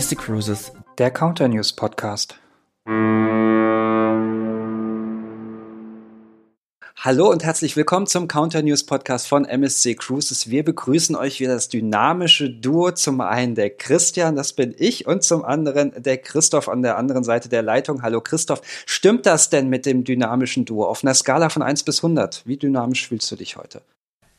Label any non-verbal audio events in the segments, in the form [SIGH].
Mystic Cruises, der Counter News Podcast. Hallo und herzlich willkommen zum Counter News Podcast von MSC Cruises. Wir begrüßen euch wieder das dynamische Duo. Zum einen der Christian, das bin ich, und zum anderen der Christoph an der anderen Seite der Leitung. Hallo Christoph, stimmt das denn mit dem dynamischen Duo? Auf einer Skala von 1 bis 100, wie dynamisch fühlst du dich heute?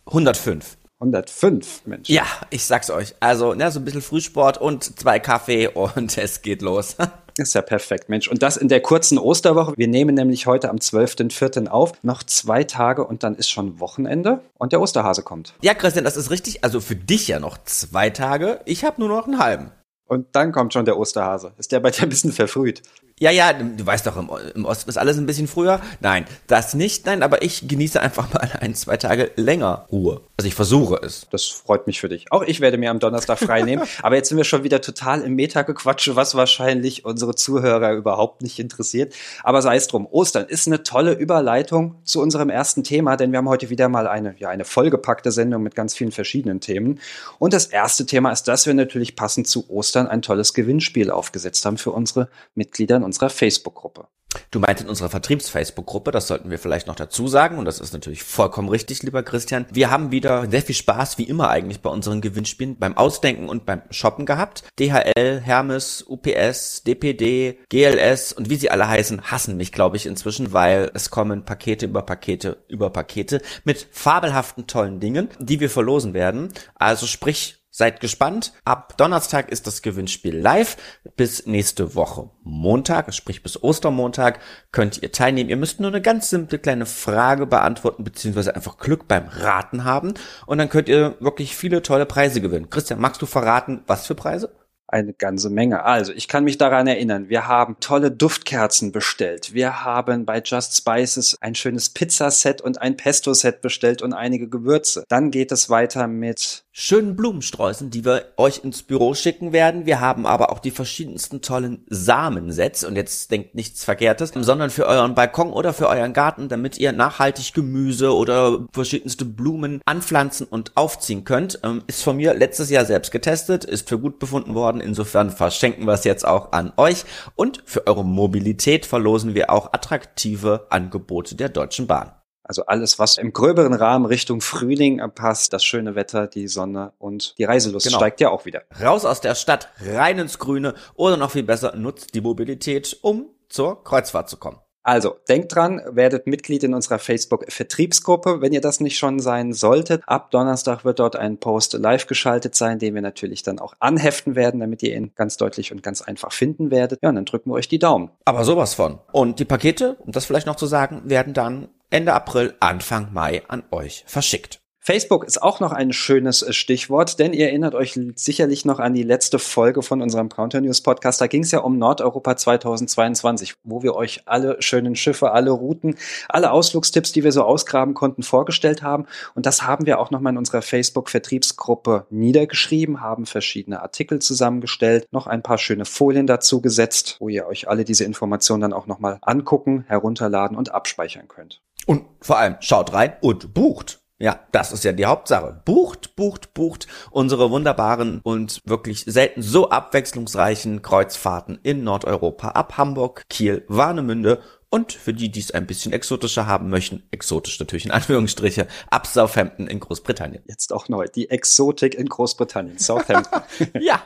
105. 105, Mensch. Ja, ich sag's euch. Also, ne, so ein bisschen Frühsport und zwei Kaffee und [LAUGHS] es geht los. Ist ja perfekt, Mensch. Und das in der kurzen Osterwoche. Wir nehmen nämlich heute am 12.04. auf. Noch zwei Tage und dann ist schon Wochenende und der Osterhase kommt. Ja, Christian, das ist richtig. Also für dich ja noch zwei Tage. Ich habe nur noch einen halben. Und dann kommt schon der Osterhase. Ist der bei dir ein bisschen verfrüht? Ja, ja, du weißt doch, im, im, Osten ist alles ein bisschen früher. Nein, das nicht. Nein, aber ich genieße einfach mal [LAUGHS] ein, zwei Tage länger Ruhe. Also ich versuche es. Das freut mich für dich. Auch ich werde mir am Donnerstag frei nehmen. [LAUGHS] aber jetzt sind wir schon wieder total im Meta-Gequatsche, was wahrscheinlich unsere Zuhörer überhaupt nicht interessiert. Aber sei es drum. Ostern ist eine tolle Überleitung zu unserem ersten Thema, denn wir haben heute wieder mal eine, ja, eine vollgepackte Sendung mit ganz vielen verschiedenen Themen. Und das erste Thema ist, dass wir natürlich passend zu Ostern ein tolles Gewinnspiel aufgesetzt haben für unsere Mitglieder in unserer Facebook-Gruppe. Du meint in unserer Vertriebs-Facebook-Gruppe, das sollten wir vielleicht noch dazu sagen, und das ist natürlich vollkommen richtig, lieber Christian. Wir haben wieder sehr viel Spaß, wie immer eigentlich bei unseren Gewinnspielen, beim Ausdenken und beim Shoppen gehabt. DHL, Hermes, UPS, DPD, GLS und wie sie alle heißen, hassen mich, glaube ich, inzwischen, weil es kommen Pakete über Pakete über Pakete mit fabelhaften tollen Dingen, die wir verlosen werden. Also sprich, Seid gespannt. Ab Donnerstag ist das Gewinnspiel live. Bis nächste Woche Montag, sprich bis Ostermontag, könnt ihr teilnehmen. Ihr müsst nur eine ganz simple kleine Frage beantworten, beziehungsweise einfach Glück beim Raten haben. Und dann könnt ihr wirklich viele tolle Preise gewinnen. Christian, magst du verraten, was für Preise? eine ganze Menge. Also, ich kann mich daran erinnern, wir haben tolle Duftkerzen bestellt. Wir haben bei Just Spices ein schönes Pizzaset und ein Pesto-Set bestellt und einige Gewürze. Dann geht es weiter mit schönen Blumensträußen, die wir euch ins Büro schicken werden. Wir haben aber auch die verschiedensten tollen Samensets und jetzt denkt nichts Verkehrtes, sondern für euren Balkon oder für euren Garten, damit ihr nachhaltig Gemüse oder verschiedenste Blumen anpflanzen und aufziehen könnt. Ähm, ist von mir letztes Jahr selbst getestet, ist für gut befunden worden. Insofern verschenken wir es jetzt auch an euch und für eure Mobilität verlosen wir auch attraktive Angebote der Deutschen Bahn. Also alles, was im gröberen Rahmen Richtung Frühling passt, das schöne Wetter, die Sonne und die Reiselust genau. steigt ja auch wieder. Raus aus der Stadt, rein ins Grüne oder noch viel besser, nutzt die Mobilität, um zur Kreuzfahrt zu kommen. Also, denkt dran, werdet Mitglied in unserer Facebook-Vertriebsgruppe, wenn ihr das nicht schon sein solltet. Ab Donnerstag wird dort ein Post live geschaltet sein, den wir natürlich dann auch anheften werden, damit ihr ihn ganz deutlich und ganz einfach finden werdet. Ja, und dann drücken wir euch die Daumen. Aber sowas von. Und die Pakete, um das vielleicht noch zu sagen, werden dann Ende April, Anfang Mai an euch verschickt. Facebook ist auch noch ein schönes äh, Stichwort, denn ihr erinnert euch sicherlich noch an die letzte Folge von unserem Counter News Podcast. Da ging es ja um Nordeuropa 2022, wo wir euch alle schönen Schiffe, alle Routen, alle Ausflugstipps, die wir so ausgraben konnten, vorgestellt haben. Und das haben wir auch nochmal in unserer Facebook-Vertriebsgruppe niedergeschrieben, haben verschiedene Artikel zusammengestellt, noch ein paar schöne Folien dazu gesetzt, wo ihr euch alle diese Informationen dann auch nochmal angucken, herunterladen und abspeichern könnt. Und vor allem schaut rein und bucht. Ja, das ist ja die Hauptsache. Bucht, bucht, bucht unsere wunderbaren und wirklich selten so abwechslungsreichen Kreuzfahrten in Nordeuropa ab Hamburg, Kiel, Warnemünde und für die, die es ein bisschen exotischer haben möchten, exotisch natürlich in Anführungsstriche, ab Southampton in Großbritannien. Jetzt auch neu, die Exotik in Großbritannien, Southampton. [LAUGHS] ja,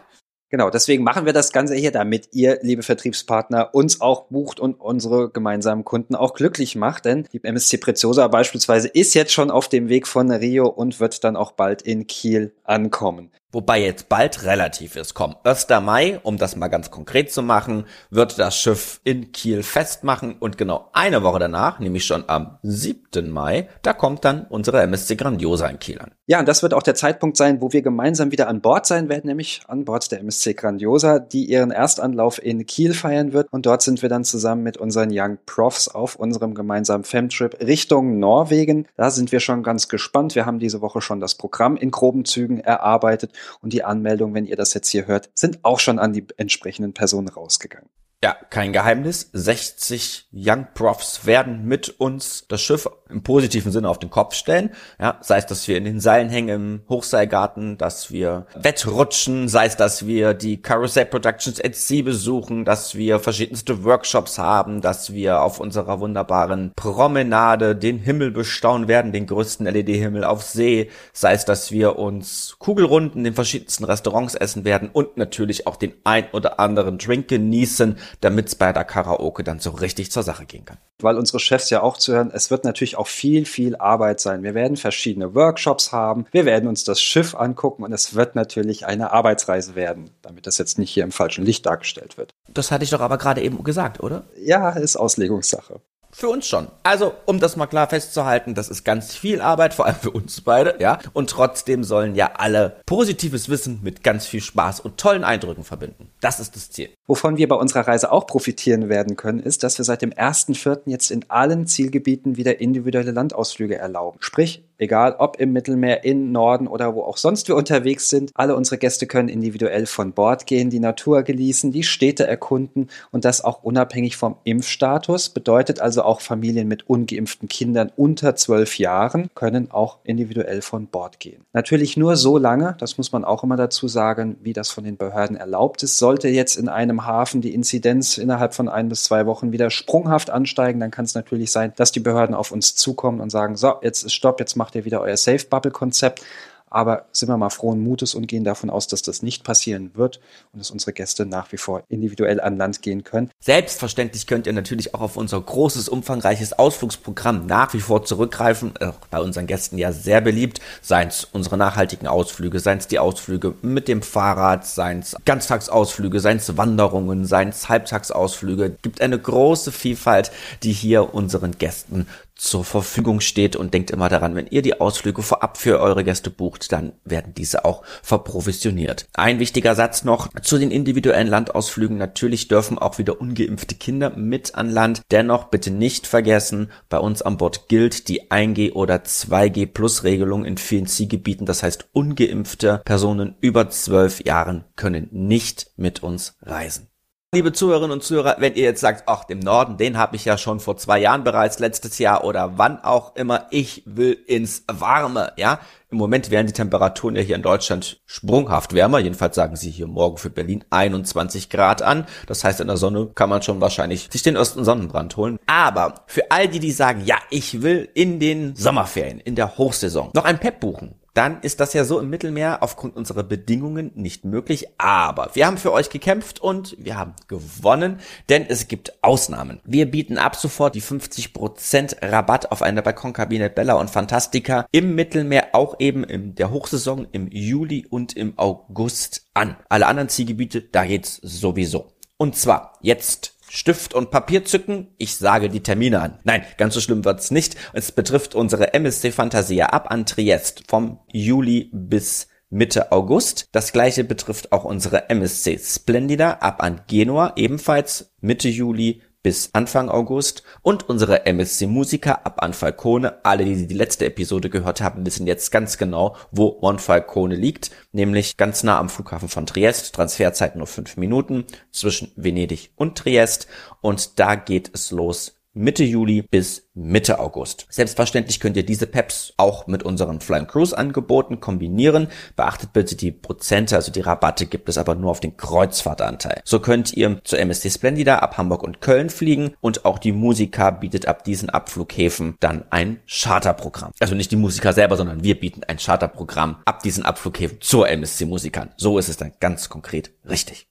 Genau, deswegen machen wir das Ganze hier, damit ihr, liebe Vertriebspartner, uns auch bucht und unsere gemeinsamen Kunden auch glücklich macht. Denn die MSC Preziosa beispielsweise ist jetzt schon auf dem Weg von Rio und wird dann auch bald in Kiel ankommen. Wobei jetzt bald relativ ist. Komm, 1. Mai, um das mal ganz konkret zu machen, wird das Schiff in Kiel festmachen und genau eine Woche danach, nämlich schon am 7. Mai, da kommt dann unsere MSC Grandiosa in Kiel an. Ja, und das wird auch der Zeitpunkt sein, wo wir gemeinsam wieder an Bord sein werden, nämlich an Bord der MSC Grandiosa, die ihren Erstanlauf in Kiel feiern wird. Und dort sind wir dann zusammen mit unseren Young Profs auf unserem gemeinsamen Femtrip Richtung Norwegen. Da sind wir schon ganz gespannt. Wir haben diese Woche schon das Programm in groben Zügen erarbeitet und die Anmeldungen, wenn ihr das jetzt hier hört, sind auch schon an die entsprechenden Personen rausgegangen. Ja, kein Geheimnis. 60 Young Profs werden mit uns das Schiff im positiven Sinne auf den Kopf stellen. Ja, sei es, dass wir in den Seilen hängen im Hochseilgarten, dass wir wettrutschen, sei es, dass wir die Carousel Productions at Sea besuchen, dass wir verschiedenste Workshops haben, dass wir auf unserer wunderbaren Promenade den Himmel bestaunen werden, den größten LED-Himmel auf See, sei es, dass wir uns Kugelrunden in verschiedensten Restaurants essen werden und natürlich auch den ein oder anderen Drink genießen, damit es bei der Karaoke dann so richtig zur Sache gehen kann. Weil unsere Chefs ja auch zuhören, es wird natürlich auch viel, viel Arbeit sein. Wir werden verschiedene Workshops haben, wir werden uns das Schiff angucken und es wird natürlich eine Arbeitsreise werden, damit das jetzt nicht hier im falschen Licht dargestellt wird. Das hatte ich doch aber gerade eben gesagt, oder? Ja, ist Auslegungssache. Für uns schon. Also, um das mal klar festzuhalten, das ist ganz viel Arbeit, vor allem für uns beide, ja. Und trotzdem sollen ja alle positives Wissen mit ganz viel Spaß und tollen Eindrücken verbinden. Das ist das Ziel. Wovon wir bei unserer Reise auch profitieren werden können, ist, dass wir seit dem 1.4. jetzt in allen Zielgebieten wieder individuelle Landausflüge erlauben. Sprich, egal ob im Mittelmeer, in Norden oder wo auch sonst wir unterwegs sind, alle unsere Gäste können individuell von Bord gehen, die Natur genießen, die Städte erkunden und das auch unabhängig vom Impfstatus. Bedeutet also auch Familien mit ungeimpften Kindern unter zwölf Jahren können auch individuell von Bord gehen. Natürlich nur so lange, das muss man auch immer dazu sagen, wie das von den Behörden erlaubt ist. Sollte jetzt in einem Hafen die Inzidenz innerhalb von ein bis zwei Wochen wieder sprunghaft ansteigen, dann kann es natürlich sein, dass die Behörden auf uns zukommen und sagen, so, jetzt ist Stopp, jetzt macht ihr wieder euer Safe Bubble Konzept. Aber sind wir mal frohen Mutes und gehen davon aus, dass das nicht passieren wird und dass unsere Gäste nach wie vor individuell an Land gehen können. Selbstverständlich könnt ihr natürlich auch auf unser großes, umfangreiches Ausflugsprogramm nach wie vor zurückgreifen. Äh, bei unseren Gästen ja sehr beliebt. Seien es unsere nachhaltigen Ausflüge, seien es die Ausflüge mit dem Fahrrad, seien es Ganztagsausflüge, seien es Wanderungen, seien es Halbtagsausflüge. Gibt eine große Vielfalt, die hier unseren Gästen zur Verfügung steht und denkt immer daran, wenn ihr die Ausflüge vorab für eure Gäste bucht, dann werden diese auch verprovisioniert. Ein wichtiger Satz noch zu den individuellen Landausflügen. Natürlich dürfen auch wieder ungeimpfte Kinder mit an Land. Dennoch bitte nicht vergessen, bei uns an Bord gilt die 1G oder 2G Plus Regelung in vielen Zielgebieten. Das heißt, ungeimpfte Personen über zwölf Jahren können nicht mit uns reisen. Liebe Zuhörerinnen und Zuhörer, wenn ihr jetzt sagt, ach, dem Norden, den habe ich ja schon vor zwei Jahren bereits, letztes Jahr oder wann auch immer, ich will ins Warme, ja. Im Moment werden die Temperaturen ja hier in Deutschland sprunghaft wärmer. Jedenfalls sagen sie hier morgen für Berlin 21 Grad an. Das heißt, in der Sonne kann man schon wahrscheinlich sich den ersten Sonnenbrand holen. Aber für all die, die sagen, ja, ich will in den Sommerferien, in der Hochsaison noch ein Pep buchen, dann ist das ja so im Mittelmeer aufgrund unserer Bedingungen nicht möglich. Aber wir haben für euch gekämpft und wir haben gewonnen, denn es gibt Ausnahmen. Wir bieten ab sofort die 50% Rabatt auf eine Balkonkabine Bella und Fantastica im Mittelmeer, auch eben in der Hochsaison im Juli und im August an. Alle anderen Zielgebiete, da geht's sowieso. Und zwar jetzt Stift und Papier zücken, ich sage die Termine an. Nein, ganz so schlimm wird's nicht. Es betrifft unsere MSC Fantasia ab an Triest vom Juli bis Mitte August. Das gleiche betrifft auch unsere MSC Splendida ab an Genua, ebenfalls Mitte Juli bis Anfang August und unsere MSC Musiker ab an Falcone. Alle, die die letzte Episode gehört haben, wissen jetzt ganz genau, wo Monfalcone liegt, nämlich ganz nah am Flughafen von Triest. Transferzeit nur fünf Minuten zwischen Venedig und Triest und da geht es los Mitte Juli bis Mitte August. Selbstverständlich könnt ihr diese PEPs auch mit unseren Flying Cruise Angeboten kombinieren. Beachtet bitte die Prozente, also die Rabatte gibt es aber nur auf den Kreuzfahrtanteil. So könnt ihr zur MSC Splendida ab Hamburg und Köln fliegen und auch die Musica bietet ab diesen Abflughäfen dann ein Charterprogramm. Also nicht die Musiker selber, sondern wir bieten ein Charterprogramm ab diesen Abflughäfen zur MSC Musikern. So ist es dann ganz konkret richtig.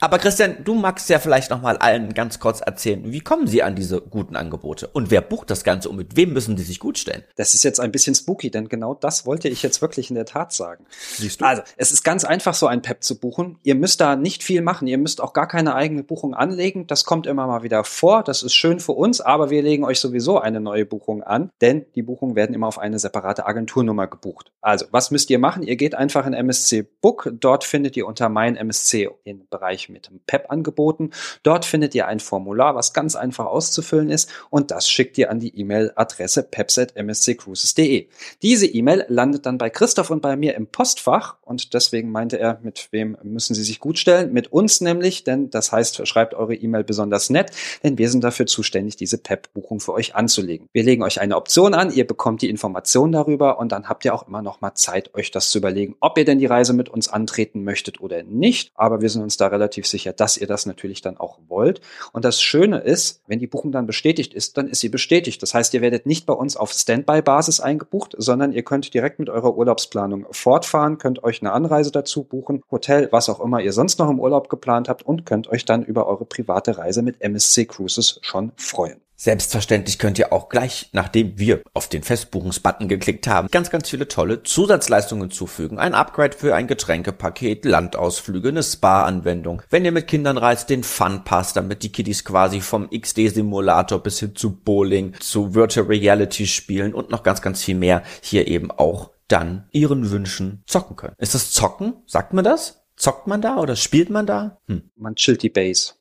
Aber Christian, du magst ja vielleicht noch mal allen ganz kurz erzählen, wie kommen sie an diese guten Angebote und wer bucht das Ganze und mit wem müssen die sich gut stellen? Das ist jetzt ein bisschen spooky, denn genau das wollte ich jetzt wirklich in der Tat sagen. Siehst du? Also, es ist ganz einfach, so ein PEP zu buchen. Ihr müsst da nicht viel machen. Ihr müsst auch gar keine eigene Buchung anlegen. Das kommt immer mal wieder vor. Das ist schön für uns, aber wir legen euch sowieso eine neue Buchung an, denn die Buchungen werden immer auf eine separate Agenturnummer gebucht. Also, was müsst ihr machen? Ihr geht einfach in MSC Book. Dort findet ihr unter mein MSC den Bereich Bereich mit PEP-Angeboten. Dort findet ihr ein Formular, was ganz einfach auszufüllen ist und das schickt ihr an die E-Mail-Adresse peps.msccruises.de. Diese E-Mail landet dann bei Christoph und bei mir im Postfach und deswegen meinte er, mit wem müssen Sie sich gut stellen? Mit uns nämlich, denn das heißt, schreibt eure E-Mail besonders nett, denn wir sind dafür zuständig, diese PEP-Buchung für euch anzulegen. Wir legen euch eine Option an, ihr bekommt die Information darüber und dann habt ihr auch immer noch mal Zeit, euch das zu überlegen, ob ihr denn die Reise mit uns antreten möchtet oder nicht. Aber wir sind uns da relativ sicher, dass ihr das natürlich dann auch wollt. Und das Schöne ist, wenn die Buchung dann bestätigt ist, dann ist sie bestätigt. Das heißt, ihr werdet nicht bei uns auf Standby-Basis eingebucht, sondern ihr könnt direkt mit eurer Urlaubsplanung fortfahren, könnt euch eine Anreise dazu buchen, Hotel, was auch immer ihr sonst noch im Urlaub geplant habt und könnt euch dann über eure private Reise mit MSC Cruises schon freuen. Selbstverständlich könnt ihr auch gleich, nachdem wir auf den Festbuchungsbutton geklickt haben, ganz, ganz viele tolle Zusatzleistungen zufügen. Ein Upgrade für ein Getränkepaket, Landausflüge, eine Spa-Anwendung. Wenn ihr mit Kindern reist, den Fun Pass, damit die Kiddies quasi vom XD-Simulator bis hin zu Bowling, zu Virtual Reality Spielen und noch ganz, ganz viel mehr hier eben auch dann ihren Wünschen zocken können. Ist das Zocken? Sagt man das? Zockt man da oder spielt man da? Hm. Man chillt die Base.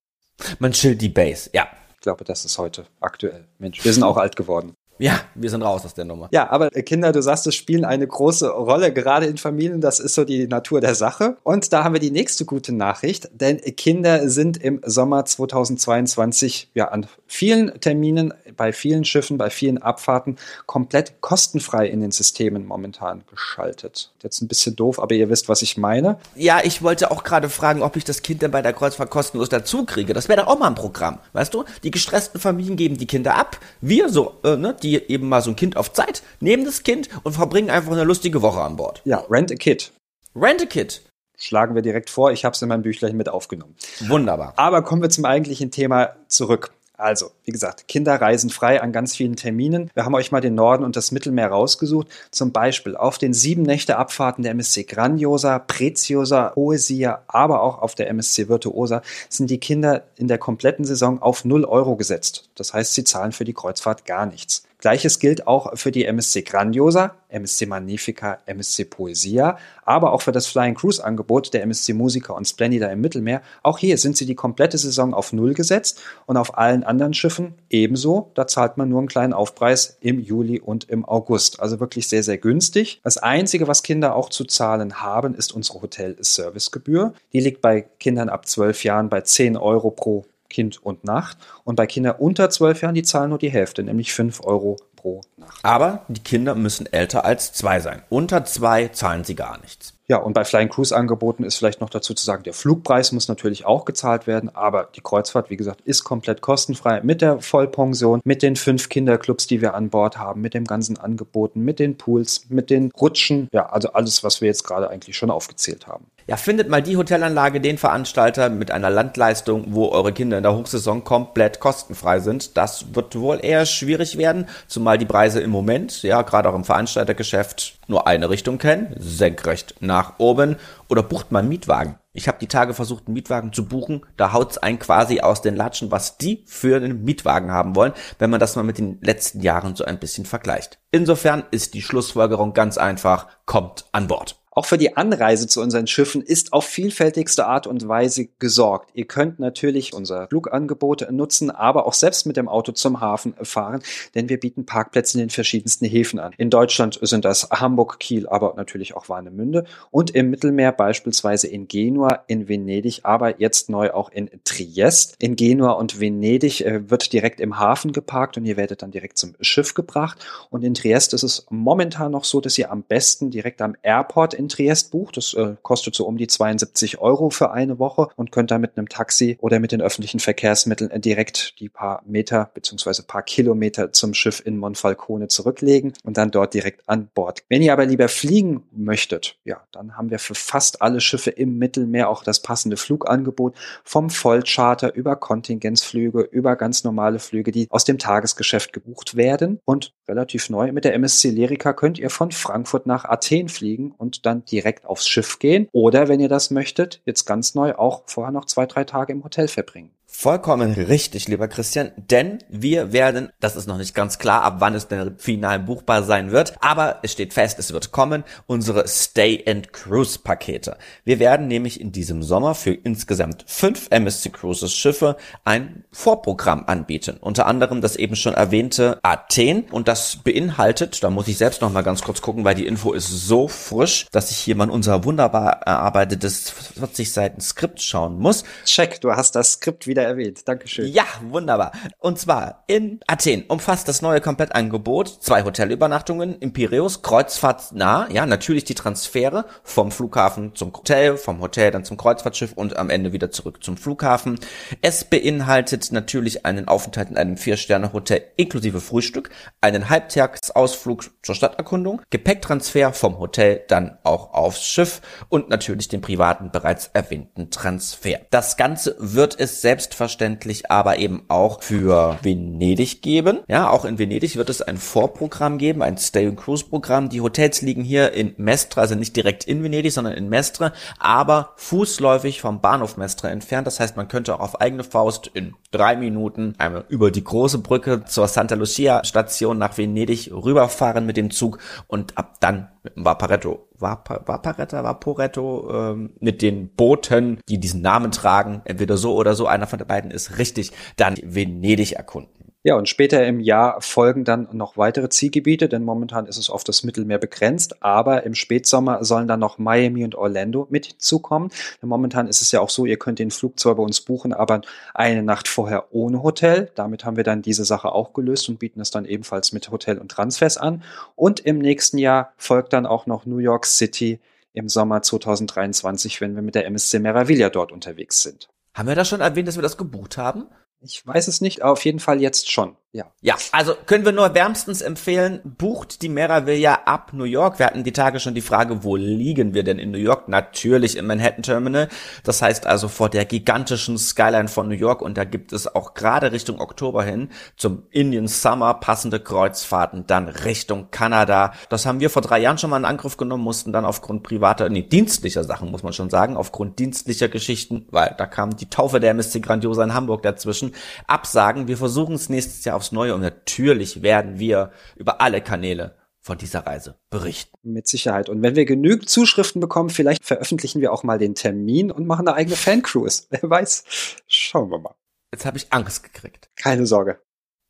Man chillt die Base, ja. Ich glaube, das ist heute aktuell. Mensch, wir sind auch alt geworden. Ja, wir sind raus aus der Nummer. Ja, aber Kinder, du sagst, es spielen eine große Rolle, gerade in Familien. Das ist so die Natur der Sache. Und da haben wir die nächste gute Nachricht, denn Kinder sind im Sommer 2022 ja an vielen Terminen, bei vielen Schiffen, bei vielen Abfahrten komplett kostenfrei in den Systemen momentan geschaltet. Jetzt ein bisschen doof, aber ihr wisst, was ich meine. Ja, ich wollte auch gerade fragen, ob ich das Kind dann bei der Kreuzfahrt kostenlos dazu kriege. Das wäre doch auch mal ein Programm, weißt du? Die gestressten Familien geben die Kinder ab. Wir so, äh, ne, die die eben mal so ein Kind auf Zeit, nehmen das Kind und verbringen einfach eine lustige Woche an Bord. Ja, Rent a Kid. Rent a Kid. Schlagen wir direkt vor. Ich habe es in meinem Büchlein mit aufgenommen. Wunderbar. Aber kommen wir zum eigentlichen Thema zurück. Also, wie gesagt, Kinder reisen frei an ganz vielen Terminen. Wir haben euch mal den Norden und das Mittelmeer rausgesucht. Zum Beispiel auf den sieben Nächte Abfahrten der MSC Grandiosa, Preziosa, Poesia, aber auch auf der MSC Virtuosa sind die Kinder in der kompletten Saison auf 0 Euro gesetzt. Das heißt, sie zahlen für die Kreuzfahrt gar nichts. Gleiches gilt auch für die MSC Grandiosa, MSC Magnifica, MSC Poesia, aber auch für das Flying Cruise Angebot der MSC Musica und Splendida im Mittelmeer. Auch hier sind sie die komplette Saison auf Null gesetzt und auf allen anderen Schiffen ebenso. Da zahlt man nur einen kleinen Aufpreis im Juli und im August. Also wirklich sehr, sehr günstig. Das Einzige, was Kinder auch zu zahlen haben, ist unsere Hotel-Servicegebühr. Die liegt bei Kindern ab 12 Jahren bei 10 Euro pro Kind und Nacht. Und bei Kindern unter 12 Jahren, die zahlen nur die Hälfte, nämlich 5 Euro pro Nacht. Aber die Kinder müssen älter als zwei sein. Unter zwei zahlen sie gar nichts. Ja, und bei Flying Cruise Angeboten ist vielleicht noch dazu zu sagen, der Flugpreis muss natürlich auch gezahlt werden, aber die Kreuzfahrt, wie gesagt, ist komplett kostenfrei mit der Vollpension, mit den fünf Kinderclubs, die wir an Bord haben, mit dem ganzen Angeboten, mit den Pools, mit den Rutschen, ja, also alles, was wir jetzt gerade eigentlich schon aufgezählt haben. Ja, findet mal die Hotelanlage, den Veranstalter mit einer Landleistung, wo eure Kinder in der Hochsaison komplett kostenfrei sind. Das wird wohl eher schwierig werden, zumal die Preise im Moment, ja, gerade auch im Veranstaltergeschäft, nur eine Richtung kennen, senkrecht nach oben. Oder bucht mal einen Mietwagen. Ich habe die Tage versucht, einen Mietwagen zu buchen. Da haut's ein quasi aus den Latschen, was die für einen Mietwagen haben wollen, wenn man das mal mit den letzten Jahren so ein bisschen vergleicht. Insofern ist die Schlussfolgerung ganz einfach, kommt an Bord. Auch für die Anreise zu unseren Schiffen ist auf vielfältigste Art und Weise gesorgt. Ihr könnt natürlich unser Flugangebot nutzen, aber auch selbst mit dem Auto zum Hafen fahren, denn wir bieten Parkplätze in den verschiedensten Häfen an. In Deutschland sind das Hamburg, Kiel, aber natürlich auch Warnemünde und im Mittelmeer beispielsweise in Genua, in Venedig, aber jetzt neu auch in Triest. In Genua und Venedig äh, wird direkt im Hafen geparkt und ihr werdet dann direkt zum Schiff gebracht. Und in Triest ist es momentan noch so, dass ihr am besten direkt am Airport in in Triest bucht. Das äh, kostet so um die 72 Euro für eine Woche und könnt da mit einem Taxi oder mit den öffentlichen Verkehrsmitteln äh, direkt die paar Meter beziehungsweise paar Kilometer zum Schiff in Monfalcone zurücklegen und dann dort direkt an Bord. Wenn ihr aber lieber fliegen möchtet, ja, dann haben wir für fast alle Schiffe im Mittelmeer auch das passende Flugangebot vom Vollcharter über Kontingenzflüge, über ganz normale Flüge, die aus dem Tagesgeschäft gebucht werden. Und relativ neu mit der MSC Lerica könnt ihr von Frankfurt nach Athen fliegen und dann dann direkt aufs Schiff gehen oder wenn ihr das möchtet, jetzt ganz neu auch vorher noch zwei, drei Tage im Hotel verbringen. Vollkommen richtig, lieber Christian, denn wir werden, das ist noch nicht ganz klar, ab wann es denn final buchbar sein wird, aber es steht fest, es wird kommen, unsere Stay and Cruise Pakete. Wir werden nämlich in diesem Sommer für insgesamt fünf MSC Cruises Schiffe ein Vorprogramm anbieten. Unter anderem das eben schon erwähnte Athen und das beinhaltet, da muss ich selbst noch mal ganz kurz gucken, weil die Info ist so frisch, dass ich hier mal unser wunderbar erarbeitetes 40 Seiten Skript schauen muss. Check, du hast das Skript wieder erwähnt. Dankeschön. Ja, wunderbar. Und zwar in Athen umfasst das neue Komplettangebot zwei Hotelübernachtungen im Piräus, kreuzfahrtnah, ja, natürlich die Transfere vom Flughafen zum Hotel, vom Hotel dann zum Kreuzfahrtschiff und am Ende wieder zurück zum Flughafen. Es beinhaltet natürlich einen Aufenthalt in einem Vier-Sterne-Hotel inklusive Frühstück, einen Halbtagsausflug zur Stadterkundung, Gepäcktransfer vom Hotel dann auch aufs Schiff und natürlich den privaten bereits erwähnten Transfer. Das Ganze wird es selbstverständlich aber eben auch für Venedig geben. Ja, auch in Venedig wird es ein Vorprogramm geben, ein Stay and Cruise Programm. Die Hotels liegen hier in Mestre, also nicht direkt in Venedig, sondern in Mestre, aber fußläufig vom Bahnhof Mestre entfernt. Das heißt, man könnte auch auf eigene Faust in drei Minuten einmal über die große Brücke zur Santa Lucia Station nach Venedig rüberfahren mit dem Zug und ab dann mit dem Vaporetto, Vap Vaporetta, Vaporetto, ähm, mit den Booten, die diesen Namen tragen, entweder so oder so, einer von den beiden ist richtig, dann Venedig erkunden. Ja, und später im Jahr folgen dann noch weitere Zielgebiete, denn momentan ist es auf das Mittelmeer begrenzt, aber im Spätsommer sollen dann noch Miami und Orlando mit hinzukommen. Denn momentan ist es ja auch so, ihr könnt den Flugzeug bei uns buchen, aber eine Nacht vorher ohne Hotel. Damit haben wir dann diese Sache auch gelöst und bieten es dann ebenfalls mit Hotel und Transfers an. Und im nächsten Jahr folgt dann auch noch New York City im Sommer 2023, wenn wir mit der MSC Meraviglia dort unterwegs sind. Haben wir da schon erwähnt, dass wir das gebucht haben? Ich weiß es nicht, aber auf jeden Fall jetzt schon. Ja. Ja, also können wir nur wärmstens empfehlen, bucht die Meraviglia ab New York. Wir hatten die Tage schon die Frage, wo liegen wir denn in New York? Natürlich im Manhattan Terminal. Das heißt also vor der gigantischen Skyline von New York und da gibt es auch gerade Richtung Oktober hin zum Indian Summer passende Kreuzfahrten dann Richtung Kanada. Das haben wir vor drei Jahren schon mal in Angriff genommen, mussten dann aufgrund privater, nee, dienstlicher Sachen, muss man schon sagen, aufgrund dienstlicher Geschichten, weil da kam die Taufe der MSC Grandiosa in Hamburg dazwischen, absagen. Wir versuchen es nächstes Jahr aufs Neue und natürlich werden wir über alle Kanäle von dieser Reise berichten. Mit Sicherheit. Und wenn wir genügend Zuschriften bekommen, vielleicht veröffentlichen wir auch mal den Termin und machen eine eigene Fancruise. [LAUGHS] Wer weiß. Schauen wir mal. Jetzt habe ich Angst gekriegt. Keine Sorge.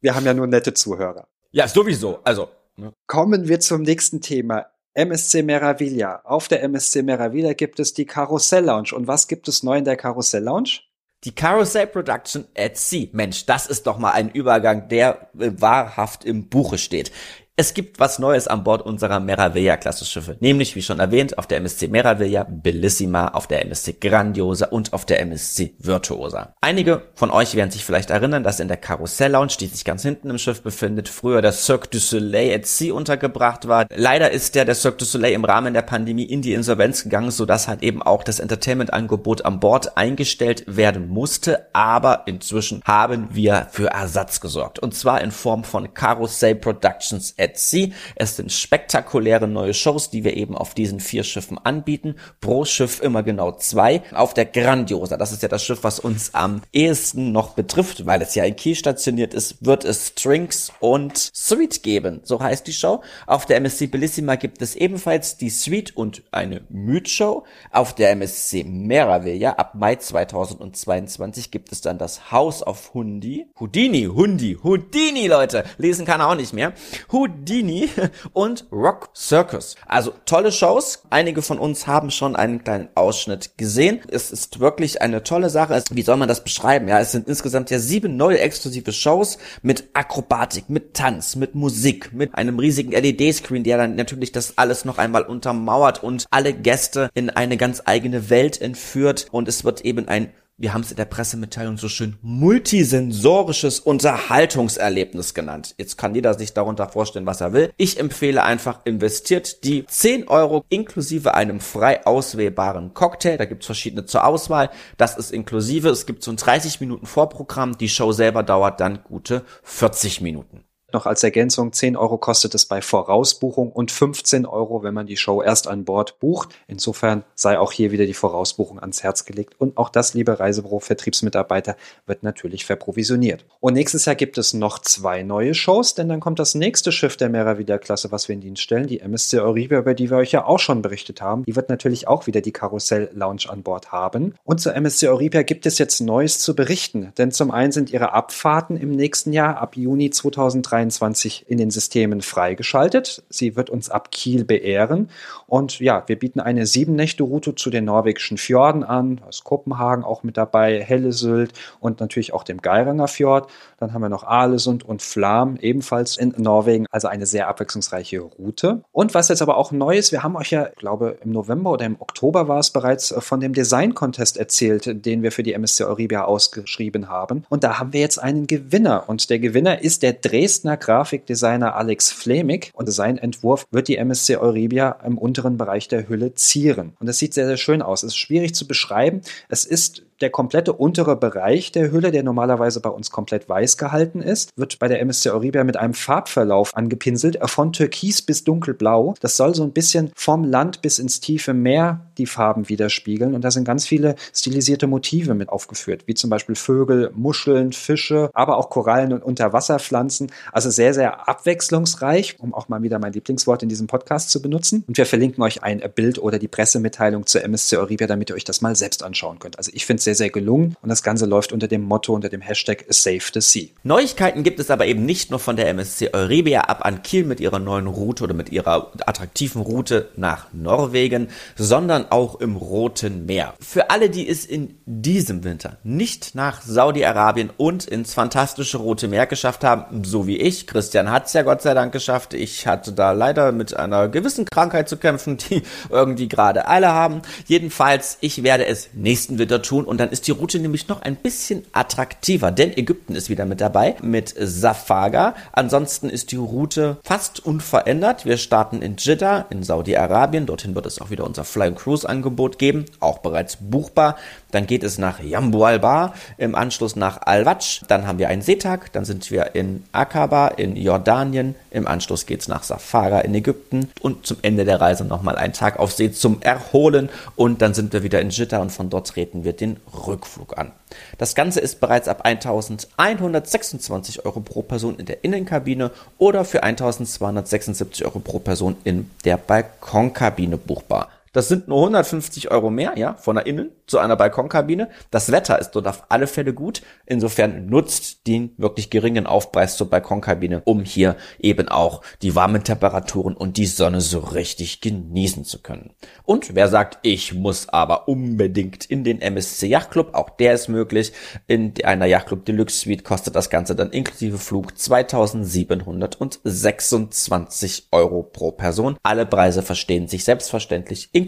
Wir haben ja nur nette Zuhörer. Ja, sowieso. Also. Ne? Kommen wir zum nächsten Thema. MSC Meraviglia. Auf der MSC Meraviglia gibt es die Karussell Lounge. Und was gibt es neu in der Karussell Lounge? Die Carousel Production at Sea. Mensch, das ist doch mal ein Übergang, der äh, wahrhaft im Buche steht. Es gibt was Neues an Bord unserer Meraviglia-Klasse-Schiffe, nämlich wie schon erwähnt auf der MSC Meraviglia, Bellissima, auf der MSC Grandiosa und auf der MSC Virtuosa. Einige von euch werden sich vielleicht erinnern, dass in der Karussell-Lounge, die sich ganz hinten im Schiff befindet, früher der Cirque du Soleil at Sea untergebracht war. Leider ist der, der Cirque du Soleil im Rahmen der Pandemie in die Insolvenz gegangen, sodass halt eben auch das Entertainment-Angebot an Bord eingestellt werden musste, aber inzwischen haben wir für Ersatz gesorgt. Und zwar in Form von Carousel Productions at Sea. Es sind spektakuläre neue Shows, die wir eben auf diesen vier Schiffen anbieten. Pro Schiff immer genau zwei. Auf der Grandiosa, das ist ja das Schiff, was uns am ehesten noch betrifft, weil es ja in Kiel stationiert ist, wird es Drinks und Suite geben. So heißt die Show. Auf der MSC Bellissima gibt es ebenfalls die Suite und eine Myth-Show. Auf der MSC Meraviglia ab Mai 2022 gibt es dann das House of Hundi. Houdini, Hundi, Houdini, Leute. Lesen kann er auch nicht mehr. Houdini Houdini [LAUGHS] und Rock Circus. Also tolle Shows. Einige von uns haben schon einen kleinen Ausschnitt gesehen. Es ist wirklich eine tolle Sache. Wie soll man das beschreiben? Ja, es sind insgesamt ja sieben neue exklusive Shows mit Akrobatik, mit Tanz, mit Musik, mit einem riesigen LED-Screen, der dann natürlich das alles noch einmal untermauert und alle Gäste in eine ganz eigene Welt entführt. Und es wird eben ein wir haben es in der Pressemitteilung so schön, multisensorisches Unterhaltungserlebnis genannt. Jetzt kann jeder sich darunter vorstellen, was er will. Ich empfehle einfach, investiert die 10 Euro inklusive einem frei auswählbaren Cocktail. Da gibt's verschiedene zur Auswahl. Das ist inklusive. Es gibt so ein 30 Minuten Vorprogramm. Die Show selber dauert dann gute 40 Minuten. Noch als Ergänzung, 10 Euro kostet es bei Vorausbuchung und 15 Euro, wenn man die Show erst an Bord bucht. Insofern sei auch hier wieder die Vorausbuchung ans Herz gelegt. Und auch das, liebe Reisebüro-Vertriebsmitarbeiter, wird natürlich verprovisioniert. Und nächstes Jahr gibt es noch zwei neue Shows, denn dann kommt das nächste Schiff der Meravider-Klasse, was wir in Dienst stellen, die MSC Euribia, über die wir euch ja auch schon berichtet haben. Die wird natürlich auch wieder die Karussell-Lounge an Bord haben. Und zur MSC Euribia gibt es jetzt Neues zu berichten, denn zum einen sind ihre Abfahrten im nächsten Jahr ab Juni 2023 2023 in den Systemen freigeschaltet. Sie wird uns ab Kiel beehren. Und ja, wir bieten eine Sieben-Nächte-Route zu den norwegischen Fjorden an. Da ist Kopenhagen auch mit dabei, Hellesylt und natürlich auch dem Geiranger Fjord. Dann haben wir noch Alesund und Flam, ebenfalls in Norwegen. Also eine sehr abwechslungsreiche Route. Und was jetzt aber auch neu ist, wir haben euch ja, glaube im November oder im Oktober war es bereits äh, von dem Design-Contest erzählt, den wir für die MSC Euribia ausgeschrieben haben. Und da haben wir jetzt einen Gewinner. Und der Gewinner ist der Dresdner Dresdner Grafikdesigner Alex Flemig und sein Entwurf wird die MSC Euribia im unteren Bereich der Hülle zieren. Und das sieht sehr, sehr schön aus. Es ist schwierig zu beschreiben. Es ist der komplette untere Bereich der Hülle, der normalerweise bei uns komplett weiß gehalten ist, wird bei der MSC Euribia mit einem Farbverlauf angepinselt, von türkis bis dunkelblau. Das soll so ein bisschen vom Land bis ins tiefe Meer die Farben widerspiegeln. Und da sind ganz viele stilisierte Motive mit aufgeführt, wie zum Beispiel Vögel, Muscheln, Fische, aber auch Korallen und Unterwasserpflanzen. Also sehr, sehr abwechslungsreich, um auch mal wieder mein Lieblingswort in diesem Podcast zu benutzen. Und wir verlinken euch ein Bild oder die Pressemitteilung zur MSC Euribia, damit ihr euch das mal selbst anschauen könnt. Also ich finde sehr, sehr gelungen und das Ganze läuft unter dem Motto, unter dem Hashtag Save the Sea. Neuigkeiten gibt es aber eben nicht nur von der MSC Euribia ab an Kiel mit ihrer neuen Route oder mit ihrer attraktiven Route nach Norwegen, sondern auch im Roten Meer. Für alle, die es in diesem Winter nicht nach Saudi-Arabien und ins fantastische Rote Meer geschafft haben, so wie ich, Christian hat es ja Gott sei Dank geschafft. Ich hatte da leider mit einer gewissen Krankheit zu kämpfen, [LAUGHS] die irgendwie gerade alle haben. Jedenfalls, ich werde es nächsten Winter tun und und dann ist die Route nämlich noch ein bisschen attraktiver, denn Ägypten ist wieder mit dabei mit Safaga. Ansonsten ist die Route fast unverändert. Wir starten in Jeddah in Saudi-Arabien. Dorthin wird es auch wieder unser Flying Cruise Angebot geben, auch bereits buchbar. Dann geht es nach Jambu al-Bar, im Anschluss nach Al-Watsch. Dann haben wir einen Seetag. Dann sind wir in Aqaba in Jordanien. Im Anschluss geht es nach Safara in Ägypten. Und zum Ende der Reise nochmal einen Tag auf See zum Erholen. Und dann sind wir wieder in Jeddah und von dort treten wir den Rückflug an. Das Ganze ist bereits ab 1126 Euro pro Person in der Innenkabine oder für 1276 Euro pro Person in der Balkonkabine buchbar. Das sind nur 150 Euro mehr, ja, von da innen zu einer Balkonkabine. Das Wetter ist dort auf alle Fälle gut. Insofern nutzt den wirklich geringen Aufpreis zur Balkonkabine, um hier eben auch die warmen Temperaturen und die Sonne so richtig genießen zu können. Und wer sagt, ich muss aber unbedingt in den MSC Yachtclub, auch der ist möglich. In einer Yachtclub Deluxe Suite kostet das Ganze dann inklusive Flug 2726 Euro pro Person. Alle Preise verstehen sich selbstverständlich inklusive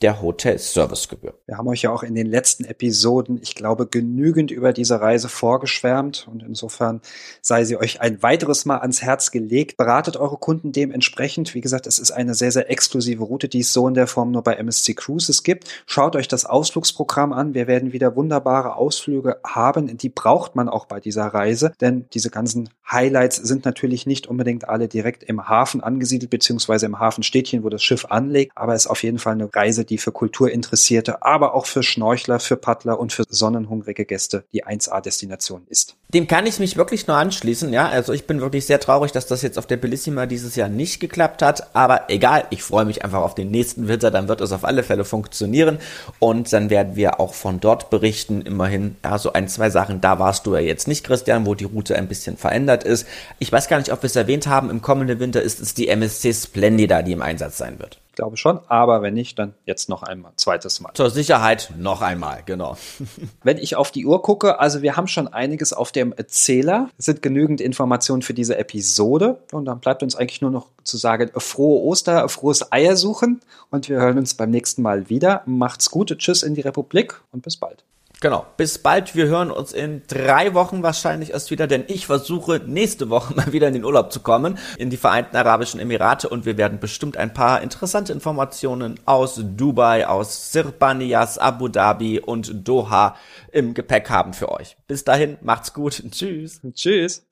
der Hotel-Servicegebühr. Wir haben euch ja auch in den letzten Episoden, ich glaube, genügend über diese Reise vorgeschwärmt und insofern sei sie euch ein weiteres Mal ans Herz gelegt. Beratet eure Kunden dementsprechend. Wie gesagt, es ist eine sehr, sehr exklusive Route, die es so in der Form nur bei MSC Cruises gibt. Schaut euch das Ausflugsprogramm an. Wir werden wieder wunderbare Ausflüge haben. Die braucht man auch bei dieser Reise, denn diese ganzen Highlights sind natürlich nicht unbedingt alle direkt im Hafen angesiedelt, beziehungsweise im Hafenstädtchen, wo das Schiff anlegt, aber es ist auf jeden Fall eine Reise, die für Kulturinteressierte, aber auch für Schnorchler, für Paddler und für sonnenhungrige Gäste die 1A-Destination ist. Dem kann ich mich wirklich nur anschließen, ja. Also ich bin wirklich sehr traurig, dass das jetzt auf der Bellissima dieses Jahr nicht geklappt hat. Aber egal, ich freue mich einfach auf den nächsten Winter, dann wird es auf alle Fälle funktionieren. Und dann werden wir auch von dort berichten. Immerhin, ja, so ein, zwei Sachen, da warst du ja jetzt nicht, Christian, wo die Route ein bisschen verändert ist. Ich weiß gar nicht, ob wir es erwähnt haben, im kommenden Winter ist es die MSC Splendida, die im Einsatz sein wird glaube schon. Aber wenn nicht, dann jetzt noch einmal, zweites Mal. Zur Sicherheit noch einmal, genau. [LAUGHS] wenn ich auf die Uhr gucke, also wir haben schon einiges auf dem Zähler. Es sind genügend Informationen für diese Episode. Und dann bleibt uns eigentlich nur noch zu sagen, frohe Oster, frohes Eiersuchen. Und wir hören uns beim nächsten Mal wieder. Macht's gut, tschüss in die Republik und bis bald. Genau. Bis bald. Wir hören uns in drei Wochen wahrscheinlich erst wieder, denn ich versuche nächste Woche [LAUGHS] mal wieder in den Urlaub zu kommen, in die Vereinten Arabischen Emirate und wir werden bestimmt ein paar interessante Informationen aus Dubai, aus Sirbanias, Abu Dhabi und Doha im Gepäck haben für euch. Bis dahin, macht's gut. [LAUGHS] Tschüss. Tschüss.